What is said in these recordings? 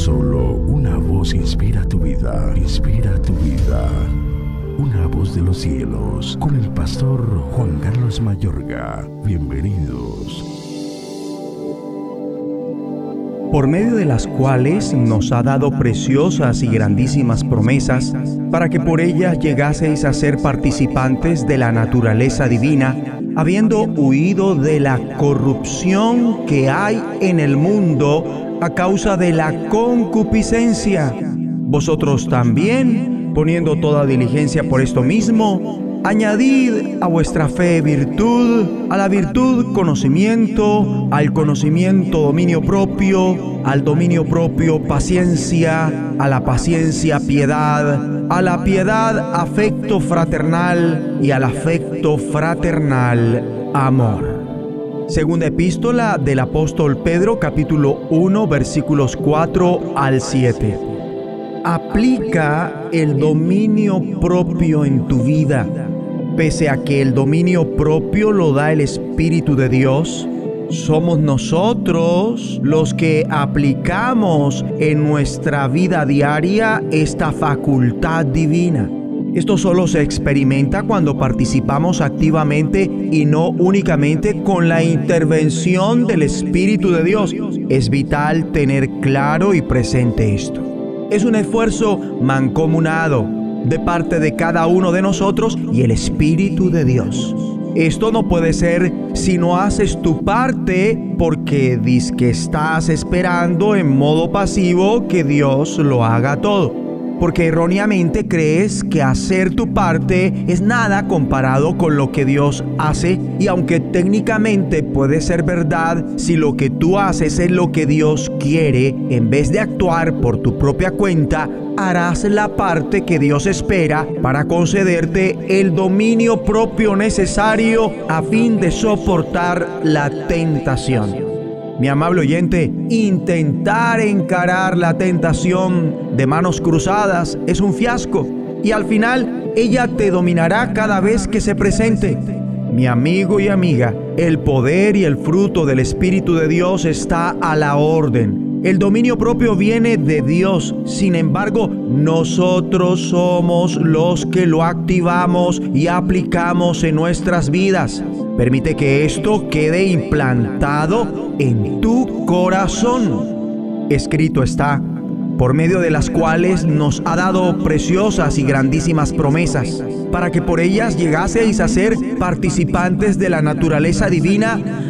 Solo una voz inspira tu vida, inspira tu vida. Una voz de los cielos, con el pastor Juan Carlos Mayorga. Bienvenidos. Por medio de las cuales nos ha dado preciosas y grandísimas promesas, para que por ellas llegaseis a ser participantes de la naturaleza divina, habiendo huido de la corrupción que hay en el mundo a causa de la concupiscencia. Vosotros también, poniendo toda diligencia por esto mismo, añadid a vuestra fe virtud, a la virtud conocimiento, al conocimiento dominio propio, al dominio propio paciencia, a la paciencia piedad, a la piedad afecto fraternal y al afecto fraternal amor. Segunda epístola del apóstol Pedro capítulo 1 versículos 4 al 7. Aplica el dominio propio en tu vida. Pese a que el dominio propio lo da el Espíritu de Dios, somos nosotros los que aplicamos en nuestra vida diaria esta facultad divina. Esto solo se experimenta cuando participamos activamente y no únicamente con la intervención del Espíritu de Dios. Es vital tener claro y presente esto. Es un esfuerzo mancomunado de parte de cada uno de nosotros y el Espíritu de Dios. Esto no puede ser si no haces tu parte porque dices que estás esperando en modo pasivo que Dios lo haga todo porque erróneamente crees que hacer tu parte es nada comparado con lo que Dios hace. Y aunque técnicamente puede ser verdad, si lo que tú haces es lo que Dios quiere, en vez de actuar por tu propia cuenta, harás la parte que Dios espera para concederte el dominio propio necesario a fin de soportar la tentación mi amable oyente, intentar encarar la tentación de manos cruzadas es un fiasco y al final ella te dominará cada vez que se presente. Mi amigo y amiga, el poder y el fruto del Espíritu de Dios está a la orden. El dominio propio viene de Dios, sin embargo, nosotros somos los que lo activamos y aplicamos en nuestras vidas. Permite que esto quede implantado en tu corazón. Escrito está, por medio de las cuales nos ha dado preciosas y grandísimas promesas, para que por ellas llegaseis a ser participantes de la naturaleza divina,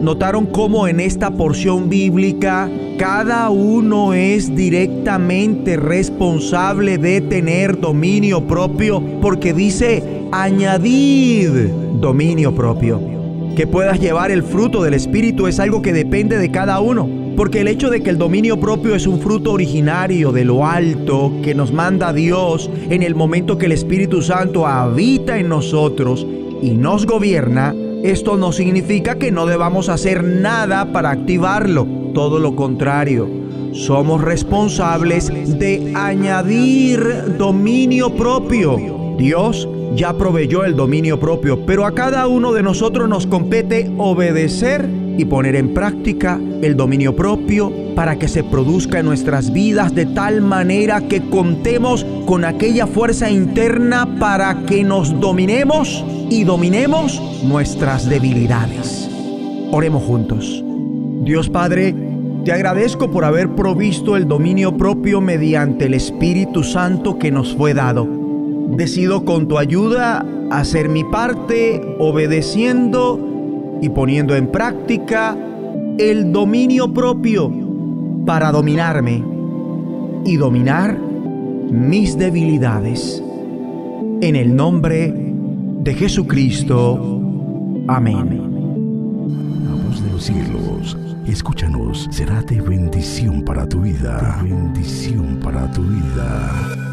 ¿Notaron cómo en esta porción bíblica cada uno es directamente responsable de tener dominio propio? Porque dice añadir dominio propio que puedas llevar el fruto del Espíritu es algo que depende de cada uno. Porque el hecho de que el dominio propio es un fruto originario de lo alto que nos manda Dios en el momento que el Espíritu Santo habita en nosotros y nos gobierna, esto no significa que no debamos hacer nada para activarlo. Todo lo contrario, somos responsables de añadir dominio propio. Dios ya proveyó el dominio propio, pero a cada uno de nosotros nos compete obedecer y poner en práctica el dominio propio para que se produzca en nuestras vidas de tal manera que contemos con aquella fuerza interna para que nos dominemos y dominemos nuestras debilidades. Oremos juntos. Dios Padre, te agradezco por haber provisto el dominio propio mediante el Espíritu Santo que nos fue dado. Decido con tu ayuda hacer mi parte obedeciendo y poniendo en práctica el dominio propio para dominarme y dominar mis debilidades. En el nombre de Jesucristo. Amén. La voz de los cielos Escúchanos, será de bendición para tu vida. bendición para tu vida.